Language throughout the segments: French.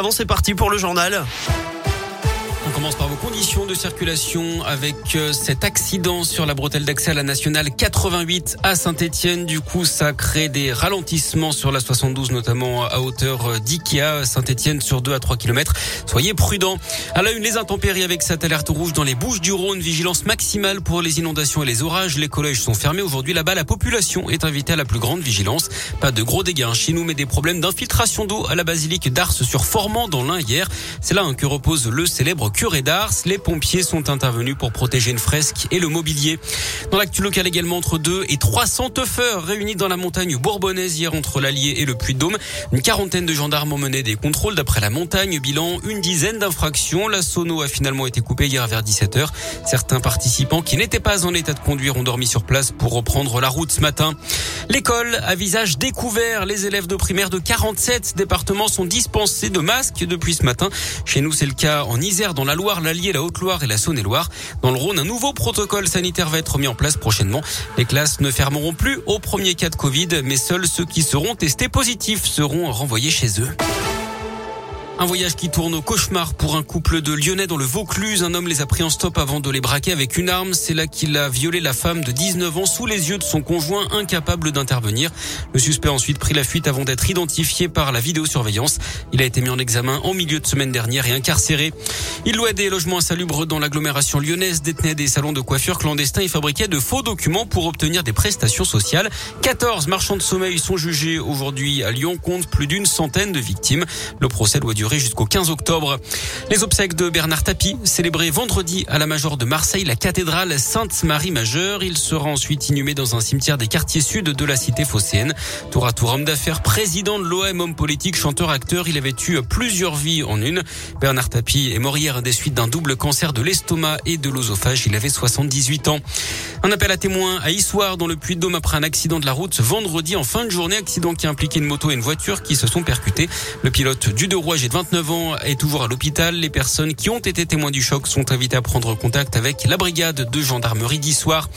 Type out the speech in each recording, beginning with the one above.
Avant, c'est parti pour le journal. On commence par vos conditions de circulation avec euh, cet accident sur la bretelle d'accès à la nationale 88 à Saint-Etienne. Du coup, ça crée des ralentissements sur la 72, notamment à hauteur d'Ikea, Saint-Etienne sur 2 à 3 km. Soyez prudents. À la une, les intempéries avec cette alerte rouge dans les Bouches du Rhône. Vigilance maximale pour les inondations et les orages. Les collèges sont fermés aujourd'hui. Là-bas, la population est invitée à la plus grande vigilance. Pas de gros dégâts chez nous, mais des problèmes d'infiltration d'eau à la basilique d'Ars sur Formant dans l'Ain hier. C'est là hein, que repose le célèbre curé d'Ars. Les pompiers sont intervenus pour protéger une fresque et le mobilier. Dans l'actu local également, entre 2 et 300 teufeurs réunis dans la montagne bourbonnaise hier entre l'Allier et le Puy-de-Dôme. Une quarantaine de gendarmes ont mené des contrôles d'après la montagne. Bilan, une dizaine d'infractions. La sono a finalement été coupée hier vers 17h. Certains participants qui n'étaient pas en état de conduire ont dormi sur place pour reprendre la route ce matin. L'école à visage découvert. Les élèves de primaire de 47 départements sont dispensés de masques depuis ce matin. Chez nous, c'est le cas en Isère, dans la Loire, l'Allier, la Haute-Loire et la Saône-et-Loire. Dans le Rhône, un nouveau protocole sanitaire va être mis en place prochainement. Les classes ne fermeront plus au premier cas de Covid, mais seuls ceux qui seront testés positifs seront renvoyés chez eux. Un voyage qui tourne au cauchemar pour un couple de Lyonnais dans le Vaucluse. Un homme les a pris en stop avant de les braquer avec une arme. C'est là qu'il a violé la femme de 19 ans sous les yeux de son conjoint incapable d'intervenir. Le suspect a ensuite pris la fuite avant d'être identifié par la vidéosurveillance. Il a été mis en examen en milieu de semaine dernière et incarcéré. Il louait des logements insalubres dans l'agglomération lyonnaise, détenait des salons de coiffure clandestins et fabriquait de faux documents pour obtenir des prestations sociales. 14 marchands de sommeil sont jugés aujourd'hui à Lyon, compte plus d'une centaine de victimes. Le procès doit durer jusqu'au 15 octobre. Les obsèques de Bernard Tapie, célébrées vendredi à la Major de Marseille, la cathédrale Sainte-Marie-Majeure. Il sera ensuite inhumé dans un cimetière des quartiers sud de la cité phocéenne. Tour à tour homme d'affaires, président de l'OM, homme politique, chanteur, acteur, il avait eu plusieurs vies en une. Bernard Tapie est mort hier des suites d'un double cancer de l'estomac et de l'osophage. Il avait 78 ans. Un appel à témoins à Issoire dans le Puy-de-Dôme après un accident de la route vendredi en fin de journée. Accident qui a impliqué une moto et une voiture qui se sont percutés. Le pilote du De Rouage est 29 ans, est toujours à l'hôpital. Les personnes qui ont été témoins du choc sont invitées à prendre contact avec la brigade de gendarmerie d'Issoire.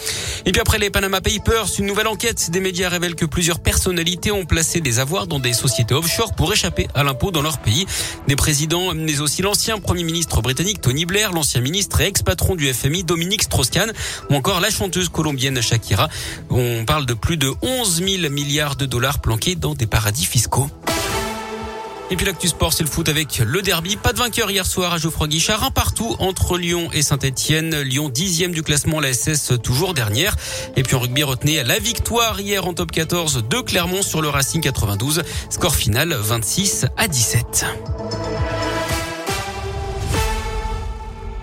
Et puis après les Panama Papers, une nouvelle enquête des médias révèle que plusieurs personnalités ont placé des avoirs dans des sociétés offshore pour échapper à l'impôt dans leur pays. Des présidents, mais aussi l'ancien premier ministre britannique Tony Blair, l'ancien ministre et ex-patron du FMI Dominique Strauss-Kahn, ou encore la chanteuse colombienne Shakira. On parle de plus de 11 000 milliards de dollars planqués dans des paradis fiscaux. Et puis l'actu sport, c'est le foot avec le derby. Pas de vainqueur hier soir à Geoffroy Guichard. Un partout entre Lyon et Saint-Etienne. Lyon dixième du classement, la SS toujours dernière. Et puis en rugby, retenez la victoire hier en top 14 de Clermont sur le Racing 92. Score final 26 à 17.